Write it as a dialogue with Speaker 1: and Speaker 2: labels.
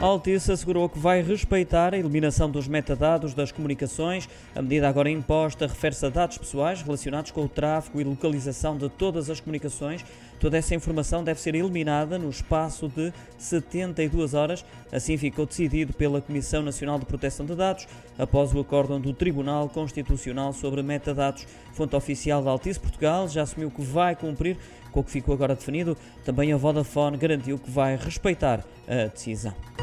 Speaker 1: A Altice assegurou que vai respeitar a eliminação dos metadados das comunicações. A medida agora imposta refere-se a dados pessoais relacionados com o tráfego e localização de todas as comunicações. Toda essa informação deve ser eliminada no espaço de 72 horas. Assim ficou decidido pela Comissão Nacional de Proteção de Dados, após o acórdão do Tribunal Constitucional sobre metadados. Fonte oficial da Altice Portugal já assumiu que vai cumprir com o que ficou agora definido. Também a Vodafone garantiu que vai respeitar a decisão.